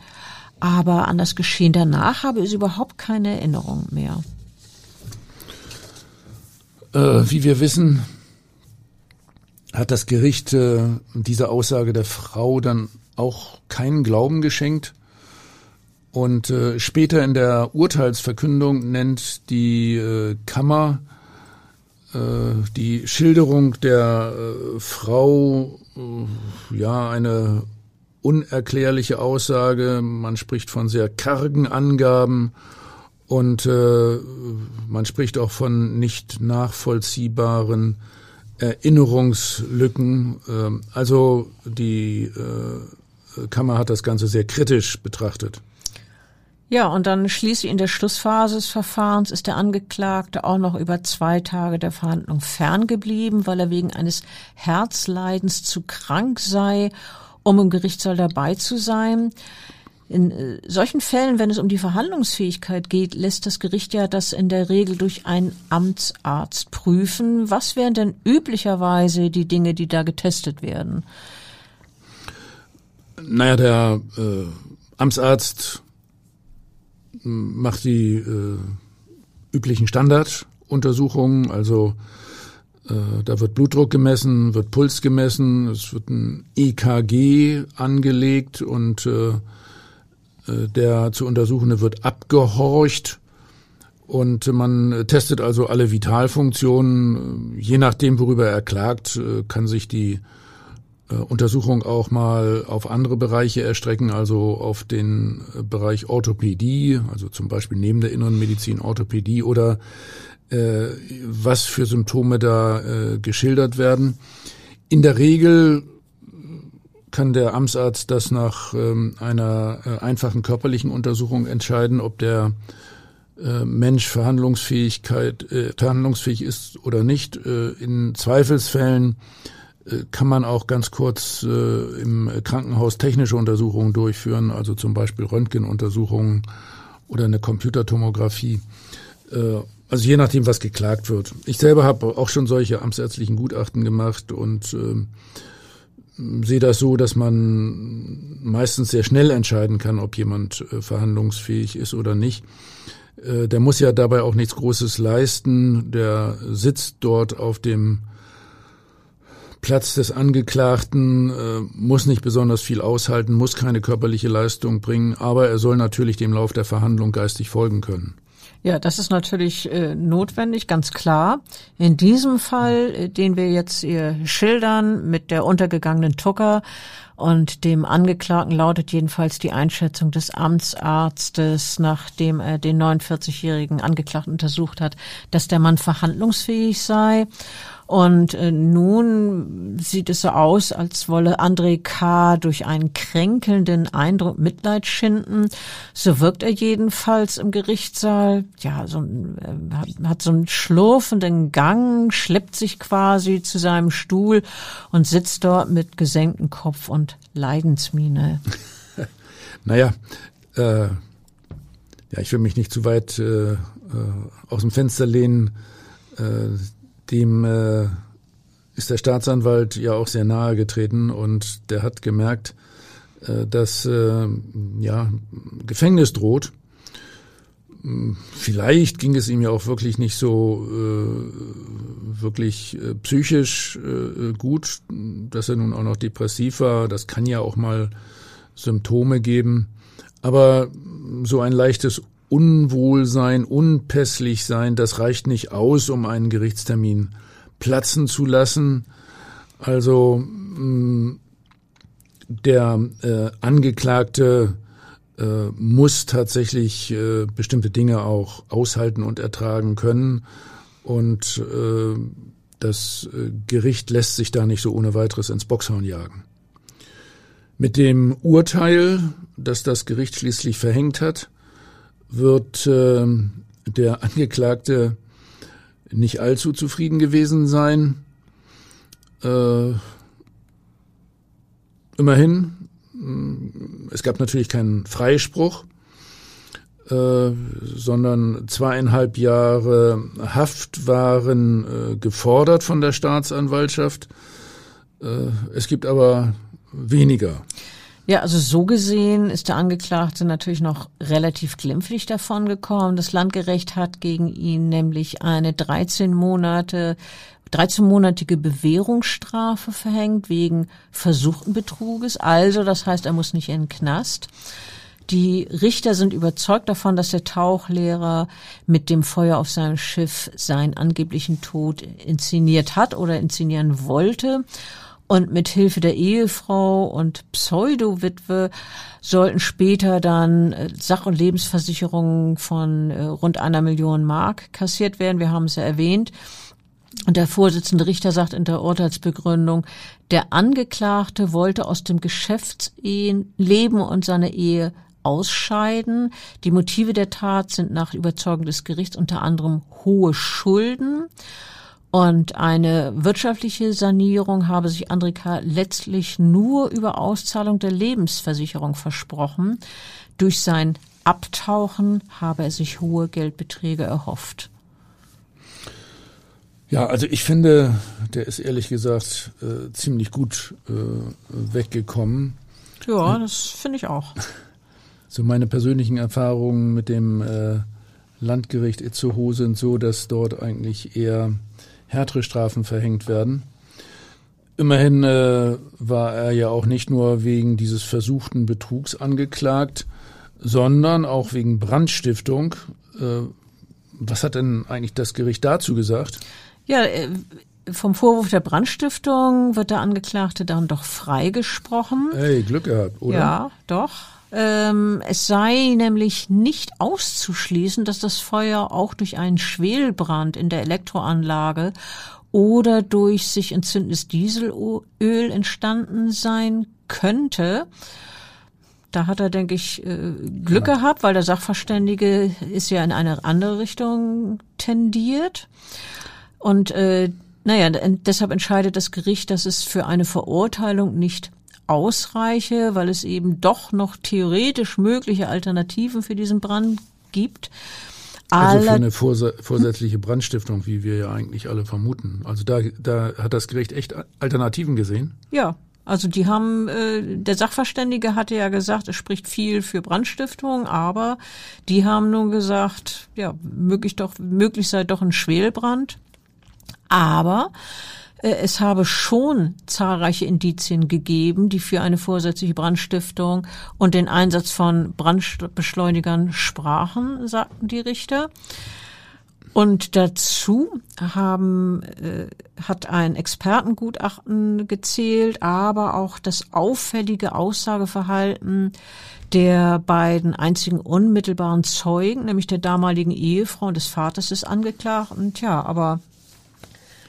Aber an das Geschehen danach habe sie überhaupt keine Erinnerung mehr. Äh, wie wir wissen, hat das Gericht äh, dieser Aussage der Frau dann auch keinen Glauben geschenkt. Und äh, später in der Urteilsverkündung nennt die äh, Kammer äh, die Schilderung der äh, Frau äh, ja eine unerklärliche Aussage. Man spricht von sehr kargen Angaben und äh, man spricht auch von nicht nachvollziehbaren Erinnerungslücken. Ähm, also die äh, Kammer hat das Ganze sehr kritisch betrachtet. Ja, und dann schließlich in der Schlussphase des Verfahrens ist der Angeklagte auch noch über zwei Tage der Verhandlung ferngeblieben, weil er wegen eines Herzleidens zu krank sei, um im Gerichtssaal dabei zu sein. In äh, solchen Fällen, wenn es um die Verhandlungsfähigkeit geht, lässt das Gericht ja das in der Regel durch einen Amtsarzt prüfen. Was wären denn üblicherweise die Dinge, die da getestet werden? Naja, der äh, Amtsarzt macht die äh, üblichen Standarduntersuchungen, also äh, da wird Blutdruck gemessen, wird Puls gemessen, es wird ein EKG angelegt und äh, der zu untersuchende wird abgehorcht und man testet also alle Vitalfunktionen. Je nachdem, worüber er klagt, äh, kann sich die äh, Untersuchung auch mal auf andere Bereiche erstrecken, also auf den Bereich Orthopädie, also zum Beispiel neben der inneren Medizin Orthopädie oder äh, was für Symptome da äh, geschildert werden. In der Regel kann der Amtsarzt das nach ähm, einer äh, einfachen körperlichen Untersuchung entscheiden, ob der äh, Mensch Verhandlungsfähigkeit, äh, verhandlungsfähig ist oder nicht. Äh, in Zweifelsfällen äh, kann man auch ganz kurz im Krankenhaus technische Untersuchungen durchführen, also zum Beispiel Röntgenuntersuchungen oder eine Computertomographie. Also je nachdem, was geklagt wird. Ich selber habe auch schon solche amtsärztlichen Gutachten gemacht und äh, sehe das so, dass man meistens sehr schnell entscheiden kann, ob jemand äh, verhandlungsfähig ist oder nicht. Äh, der muss ja dabei auch nichts Großes leisten. Der sitzt dort auf dem Platz des Angeklagten, äh, muss nicht besonders viel aushalten, muss keine körperliche Leistung bringen, aber er soll natürlich dem Lauf der Verhandlung geistig folgen können. Ja, das ist natürlich äh, notwendig, ganz klar. In diesem Fall, äh, den wir jetzt hier schildern, mit der untergegangenen Tucker und dem Angeklagten lautet jedenfalls die Einschätzung des Amtsarztes, nachdem er den 49-jährigen Angeklagten untersucht hat, dass der Mann verhandlungsfähig sei. Und äh, nun sieht es so aus, als wolle André K. durch einen kränkelnden Eindruck Mitleid schinden. So wirkt er jedenfalls im Gerichtssaal. Ja, so ein, äh, hat so einen schlurfenden Gang, schleppt sich quasi zu seinem Stuhl und sitzt dort mit gesenktem Kopf und Leidensmiene. naja, äh, ja, ich will mich nicht zu weit äh, äh, aus dem Fenster lehnen. Äh, dem äh, ist der Staatsanwalt ja auch sehr nahe getreten und der hat gemerkt, äh, dass äh, ja Gefängnis droht. Hm, vielleicht ging es ihm ja auch wirklich nicht so äh, wirklich äh, psychisch äh, gut, dass er nun auch noch depressiv war. Das kann ja auch mal Symptome geben. Aber so ein leichtes Unwohlsein, unpässlich sein, das reicht nicht aus, um einen Gerichtstermin platzen zu lassen. Also mm, der äh, Angeklagte äh, muss tatsächlich äh, bestimmte Dinge auch aushalten und ertragen können. Und äh, das äh, Gericht lässt sich da nicht so ohne weiteres ins Boxhorn jagen. Mit dem Urteil, das das Gericht schließlich verhängt hat, wird äh, der Angeklagte nicht allzu zufrieden gewesen sein. Äh, immerhin, mm, es gab natürlich keinen Freispruch, äh, sondern zweieinhalb Jahre Haft waren äh, gefordert von der Staatsanwaltschaft. Äh, es gibt aber weniger. Ja, also so gesehen ist der Angeklagte natürlich noch relativ glimpflich davon gekommen. Das Landgerecht hat gegen ihn nämlich eine 13 Monate 13-monatige Bewährungsstrafe verhängt wegen versuchten Betruges. Also, das heißt, er muss nicht in den Knast. Die Richter sind überzeugt davon, dass der Tauchlehrer mit dem Feuer auf seinem Schiff seinen angeblichen Tod inszeniert hat oder inszenieren wollte und mit Hilfe der Ehefrau und Pseudo-Witwe sollten später dann äh, Sach- und Lebensversicherungen von äh, rund einer Million Mark kassiert werden. Wir haben es ja erwähnt. Und der Vorsitzende Richter sagt in der Urteilsbegründung, der Angeklagte wollte aus dem Geschäftsleben und seiner Ehe ausscheiden. Die Motive der Tat sind nach Überzeugung des Gerichts unter anderem hohe Schulden. Und eine wirtschaftliche Sanierung habe sich Andrika letztlich nur über Auszahlung der Lebensversicherung versprochen. Durch sein Abtauchen habe er sich hohe Geldbeträge erhofft. Ja, also ich finde, der ist ehrlich gesagt äh, ziemlich gut äh, weggekommen. Ja, das finde ich auch. So meine persönlichen Erfahrungen mit dem äh, Landgericht Itzehoe sind so, dass dort eigentlich eher härtere Strafen verhängt werden. Immerhin äh, war er ja auch nicht nur wegen dieses versuchten Betrugs angeklagt, sondern auch wegen Brandstiftung. Äh, was hat denn eigentlich das Gericht dazu gesagt? Ja, äh, vom Vorwurf der Brandstiftung wird der Angeklagte dann doch freigesprochen. Hey, Glück gehabt, oder? Ja, doch. Ähm, es sei nämlich nicht auszuschließen, dass das Feuer auch durch einen Schwelbrand in der Elektroanlage oder durch sich entzündendes Dieselöl entstanden sein könnte. Da hat er, denke ich, äh, Glück ja. gehabt, weil der Sachverständige ist ja in eine andere Richtung tendiert. Und äh, naja, deshalb entscheidet das Gericht, dass es für eine Verurteilung nicht ausreiche, weil es eben doch noch theoretisch mögliche Alternativen für diesen Brand gibt. Also für eine vorsätzliche Brandstiftung, wie wir ja eigentlich alle vermuten. Also da, da hat das Gericht echt Alternativen gesehen? Ja, also die haben, äh, der Sachverständige hatte ja gesagt, es spricht viel für Brandstiftung, aber die haben nun gesagt, ja, möglich doch, möglich sei doch ein Schwelbrand. Aber es habe schon zahlreiche Indizien gegeben, die für eine vorsätzliche Brandstiftung und den Einsatz von Brandbeschleunigern sprachen, sagten die Richter. Und dazu haben, äh, hat ein Expertengutachten gezählt, aber auch das auffällige Aussageverhalten der beiden einzigen unmittelbaren Zeugen, nämlich der damaligen Ehefrau und des Vaters des Angeklagten. Und ja, aber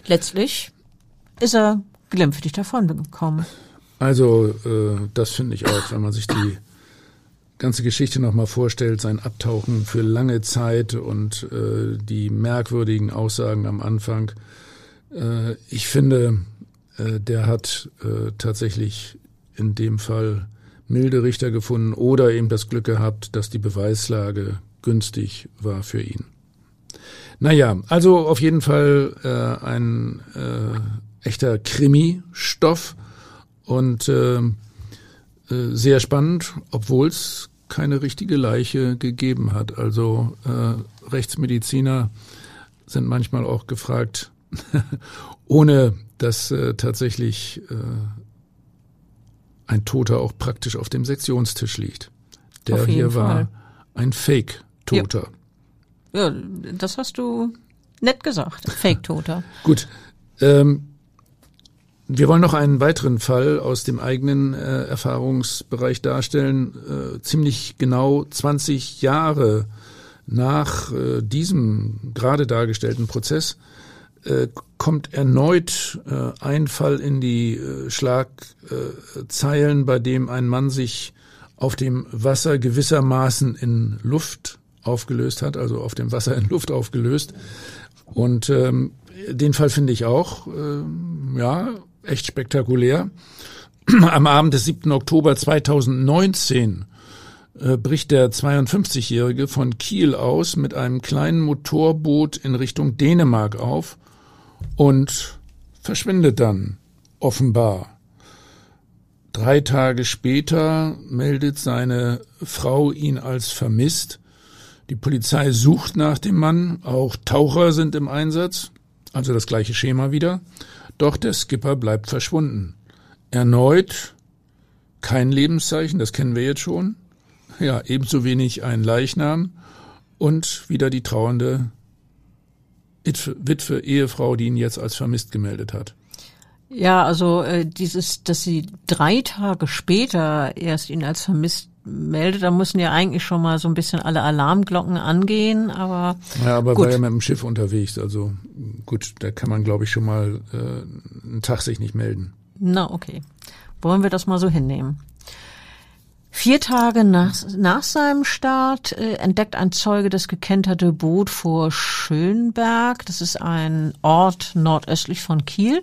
letztlich ist er glimpflich davon gekommen. Also äh, das finde ich auch, wenn man sich die ganze Geschichte nochmal vorstellt, sein Abtauchen für lange Zeit und äh, die merkwürdigen Aussagen am Anfang. Äh, ich finde, äh, der hat äh, tatsächlich in dem Fall milde Richter gefunden oder eben das Glück gehabt, dass die Beweislage günstig war für ihn. Naja, also auf jeden Fall äh, ein äh, echter Krimi-Stoff und äh, äh sehr spannend, obwohl es keine richtige Leiche gegeben hat. Also äh, Rechtsmediziner sind manchmal auch gefragt, ohne dass äh, tatsächlich äh, ein Toter auch praktisch auf dem Sektionstisch liegt. Der hier Fall. war ein Fake-Toter. Ja. ja. das hast du nett gesagt. Fake-Toter. Gut. Ähm, wir wollen noch einen weiteren Fall aus dem eigenen äh, Erfahrungsbereich darstellen. Äh, ziemlich genau 20 Jahre nach äh, diesem gerade dargestellten Prozess äh, kommt erneut äh, ein Fall in die äh, Schlagzeilen, bei dem ein Mann sich auf dem Wasser gewissermaßen in Luft aufgelöst hat, also auf dem Wasser in Luft aufgelöst. Und ähm, den Fall finde ich auch, äh, ja, echt spektakulär. Am Abend des 7. Oktober 2019 äh, bricht der 52-Jährige von Kiel aus mit einem kleinen Motorboot in Richtung Dänemark auf und verschwindet dann offenbar. Drei Tage später meldet seine Frau ihn als vermisst. Die Polizei sucht nach dem Mann, auch Taucher sind im Einsatz, also das gleiche Schema wieder. Doch der Skipper bleibt verschwunden. Erneut kein Lebenszeichen, das kennen wir jetzt schon. Ja, ebenso wenig ein Leichnam und wieder die trauernde Witwe, Ehefrau, die ihn jetzt als vermisst gemeldet hat. Ja, also äh, dieses, dass sie drei Tage später erst ihn als vermisst meldet, da müssen ja eigentlich schon mal so ein bisschen alle Alarmglocken angehen, aber ja, aber gut. war ja mit dem Schiff unterwegs, also gut, da kann man glaube ich schon mal äh, einen Tag sich nicht melden. Na okay, wollen wir das mal so hinnehmen. Vier Tage nach, nach seinem Start äh, entdeckt ein Zeuge das gekenterte Boot vor Schönberg. Das ist ein Ort nordöstlich von Kiel.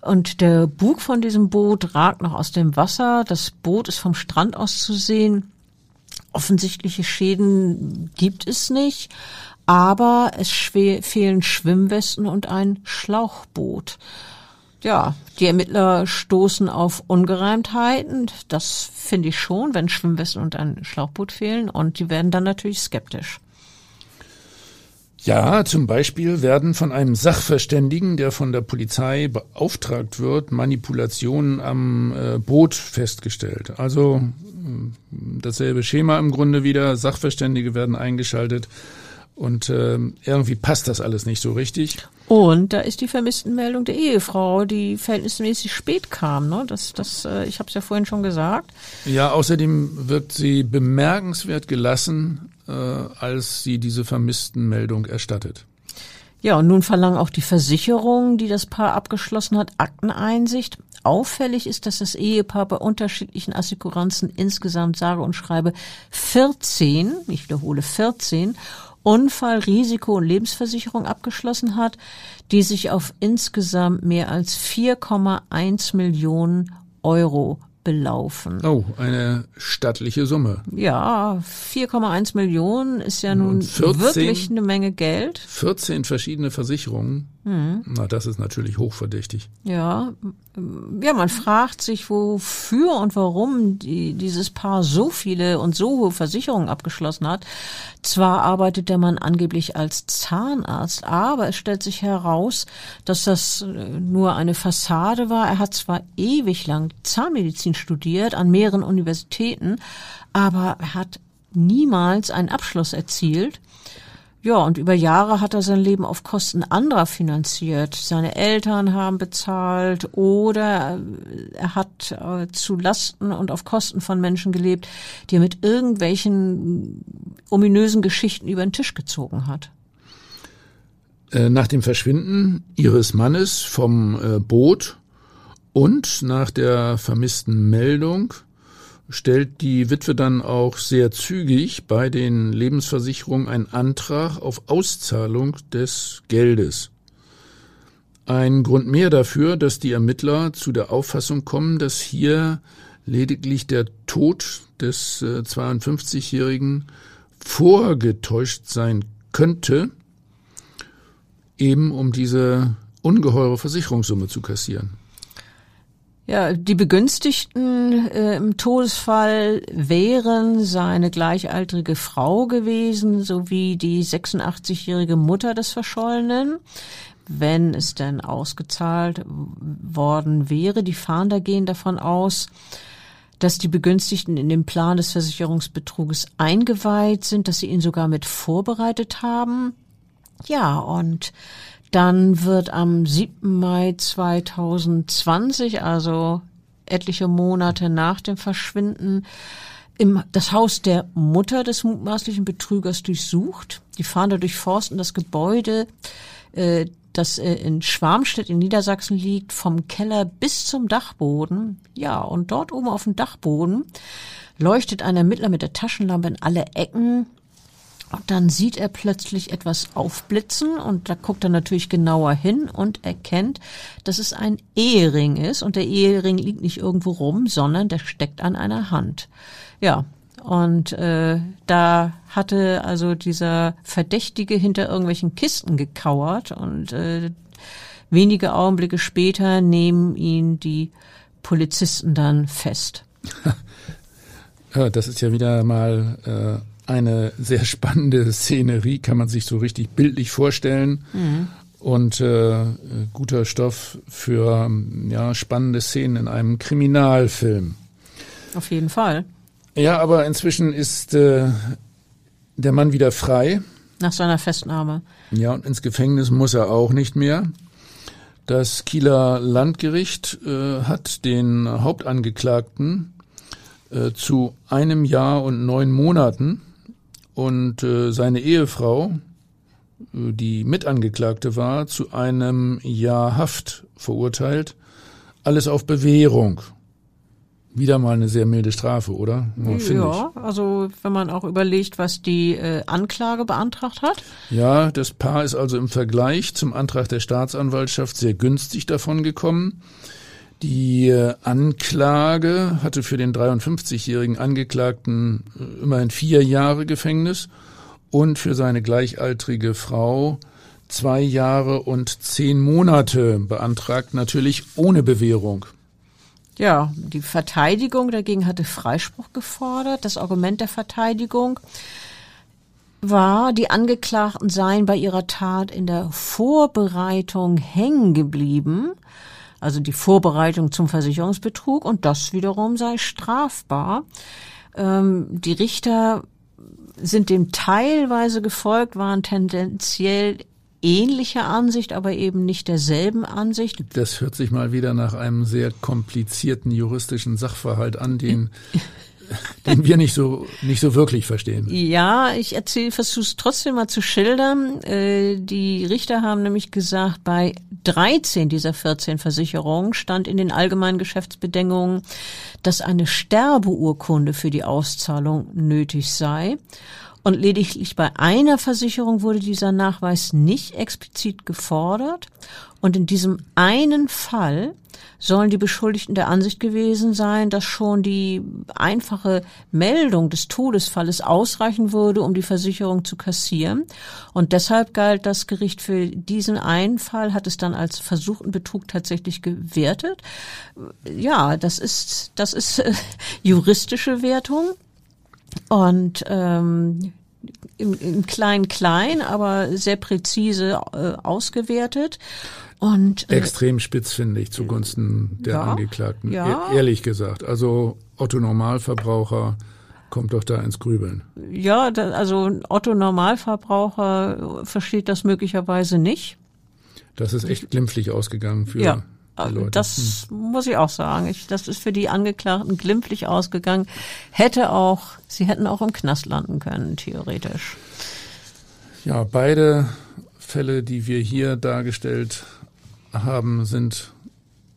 Und der Bug von diesem Boot ragt noch aus dem Wasser. Das Boot ist vom Strand aus zu sehen. Offensichtliche Schäden gibt es nicht, aber es fehlen Schwimmwesten und ein Schlauchboot. Ja, die Ermittler stoßen auf Ungereimtheiten. Das finde ich schon, wenn Schwimmwesten und ein Schlauchboot fehlen. Und die werden dann natürlich skeptisch. Ja, zum Beispiel werden von einem Sachverständigen, der von der Polizei beauftragt wird, Manipulationen am äh, Boot festgestellt. Also äh, dasselbe Schema im Grunde wieder. Sachverständige werden eingeschaltet und äh, irgendwie passt das alles nicht so richtig. Und da ist die Vermisstenmeldung der Ehefrau, die verhältnismäßig spät kam. Ne? Das, das, äh, ich habe es ja vorhin schon gesagt. Ja, außerdem wirkt sie bemerkenswert gelassen als sie diese Vermisstenmeldung erstattet. Ja, und nun verlangen auch die Versicherungen, die das Paar abgeschlossen hat, Akteneinsicht. Auffällig ist, dass das Ehepaar bei unterschiedlichen Assekuranzen insgesamt sage und schreibe 14, ich wiederhole 14, Unfall, Risiko und Lebensversicherung abgeschlossen hat, die sich auf insgesamt mehr als 4,1 Millionen Euro belaufen. Oh, eine stattliche Summe. Ja, 4,1 Millionen ist ja nun 14, wirklich eine Menge Geld. 14 verschiedene Versicherungen. Mhm. Na, das ist natürlich hochverdächtig. Ja, ja, man fragt sich, wofür und warum die, dieses Paar so viele und so hohe Versicherungen abgeschlossen hat. Zwar arbeitet der Mann angeblich als Zahnarzt, aber es stellt sich heraus, dass das äh, nur eine Fassade war. Er hat zwar ewig lang Zahnmedizin studiert an mehreren Universitäten, aber er hat niemals einen Abschluss erzielt. Ja, und über Jahre hat er sein Leben auf Kosten anderer finanziert. Seine Eltern haben bezahlt oder er hat äh, zu Lasten und auf Kosten von Menschen gelebt, die er mit irgendwelchen ominösen Geschichten über den Tisch gezogen hat. Äh, nach dem Verschwinden ihres Mannes vom äh, Boot und nach der vermissten Meldung stellt die Witwe dann auch sehr zügig bei den Lebensversicherungen einen Antrag auf Auszahlung des Geldes. Ein Grund mehr dafür, dass die Ermittler zu der Auffassung kommen, dass hier lediglich der Tod des 52-Jährigen äh, vorgetäuscht sein könnte, eben um diese ungeheure Versicherungssumme zu kassieren. Ja, die Begünstigten äh, im Todesfall wären seine gleichaltrige Frau gewesen sowie die 86-jährige Mutter des Verschollenen, wenn es denn ausgezahlt worden wäre. Die Fahnder gehen davon aus, dass die Begünstigten in den Plan des Versicherungsbetruges eingeweiht sind, dass sie ihn sogar mit vorbereitet haben. Ja, und dann wird am 7. Mai 2020, also etliche Monate nach dem Verschwinden, im, das Haus der Mutter des mutmaßlichen Betrügers durchsucht. Die Fahnder durchforsten das Gebäude, äh, das äh, in Schwarmstedt in Niedersachsen liegt, vom Keller bis zum Dachboden. Ja, und dort oben auf dem Dachboden leuchtet ein Ermittler mit der Taschenlampe in alle Ecken und dann sieht er plötzlich etwas aufblitzen und da guckt er natürlich genauer hin und erkennt, dass es ein Ehering ist und der Ehering liegt nicht irgendwo rum, sondern der steckt an einer Hand. Ja, und äh, da hatte also dieser Verdächtige hinter irgendwelchen Kisten gekauert und äh, wenige Augenblicke später nehmen ihn die Polizisten dann fest. Ja, das ist ja wieder mal äh, eine sehr spannende Szenerie, kann man sich so richtig bildlich vorstellen. Mhm. Und äh, guter Stoff für ja, spannende Szenen in einem Kriminalfilm. Auf jeden Fall. Ja, aber inzwischen ist äh, der Mann wieder frei. Nach seiner Festnahme. Ja, und ins Gefängnis muss er auch nicht mehr. Das Kieler Landgericht äh, hat den Hauptangeklagten äh, zu einem Jahr und neun Monaten und äh, seine Ehefrau, äh, die Mitangeklagte war, zu einem Jahr Haft verurteilt. Alles auf Bewährung. Wieder mal eine sehr milde Strafe, oder? Ja, ja also wenn man auch überlegt, was die äh, Anklage beantragt hat. Ja, das Paar ist also im Vergleich zum Antrag der Staatsanwaltschaft sehr günstig davon gekommen. Die äh, Anklage hatte für den 53-jährigen Angeklagten äh, immerhin vier Jahre Gefängnis und für seine gleichaltrige Frau zwei Jahre und zehn Monate beantragt, natürlich ohne Bewährung. Ja, die Verteidigung dagegen hatte Freispruch gefordert. Das Argument der Verteidigung war, die Angeklagten seien bei ihrer Tat in der Vorbereitung hängen geblieben also die Vorbereitung zum Versicherungsbetrug und das wiederum sei strafbar. Ähm, die Richter sind dem teilweise gefolgt, waren tendenziell ähnlicher Ansicht, aber eben nicht derselben Ansicht. Das hört sich mal wieder nach einem sehr komplizierten juristischen Sachverhalt an, den den wir nicht so nicht so wirklich verstehen. Ja, ich erzähle, versuche es trotzdem mal zu schildern. Äh, die Richter haben nämlich gesagt, bei 13 dieser 14 Versicherungen stand in den allgemeinen Geschäftsbedingungen, dass eine Sterbeurkunde für die Auszahlung nötig sei. Und lediglich bei einer Versicherung wurde dieser Nachweis nicht explizit gefordert. Und in diesem einen Fall sollen die Beschuldigten der Ansicht gewesen sein, dass schon die einfache Meldung des Todesfalles ausreichen würde, um die Versicherung zu kassieren. Und deshalb galt das Gericht für diesen einen Fall, hat es dann als versuchten Betrug tatsächlich gewertet. Ja, das ist, das ist äh, juristische Wertung. Und ähm, im, im Klein-Klein, aber sehr präzise äh, ausgewertet. Und, äh, Extrem spitz finde ich zugunsten der ja, Angeklagten, ja. E ehrlich gesagt. Also Otto Normalverbraucher kommt doch da ins Grübeln. Ja, da, also Otto Normalverbraucher versteht das möglicherweise nicht. Das ist echt glimpflich ausgegangen für ja. Leute. Das hm. muss ich auch sagen. Ich, das ist für die Angeklagten glimpflich ausgegangen. Hätte auch, sie hätten auch im Knast landen können, theoretisch. Ja, beide Fälle, die wir hier dargestellt haben, sind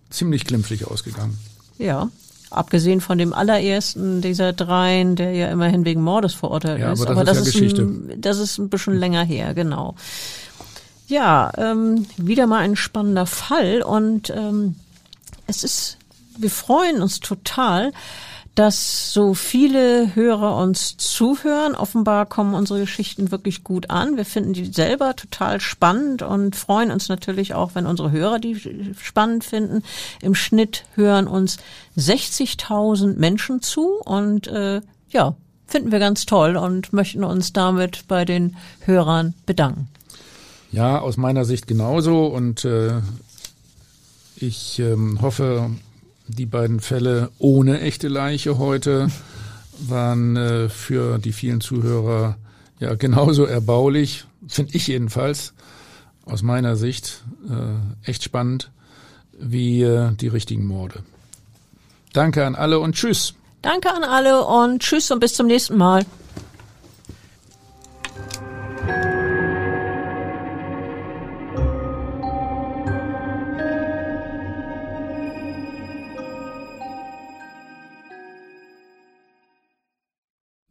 ziemlich glimpflich ausgegangen. Ja, abgesehen von dem allerersten dieser dreien, der ja immerhin wegen Mordes verurteilt ja, ist. Aber das aber ist, das, ja ist ein, das ist ein bisschen länger her, genau. Ja, ähm, wieder mal ein spannender Fall und ähm, es ist, wir freuen uns total, dass so viele Hörer uns zuhören. Offenbar kommen unsere Geschichten wirklich gut an. Wir finden die selber total spannend und freuen uns natürlich auch, wenn unsere Hörer die spannend finden. Im Schnitt hören uns 60.000 Menschen zu und äh, ja, finden wir ganz toll und möchten uns damit bei den Hörern bedanken. Ja, aus meiner Sicht genauso und äh, ich ähm, hoffe, die beiden Fälle ohne echte Leiche heute waren äh, für die vielen Zuhörer ja genauso erbaulich, finde ich jedenfalls, aus meiner Sicht äh, echt spannend, wie äh, die richtigen Morde. Danke an alle und tschüss. Danke an alle und tschüss und bis zum nächsten Mal.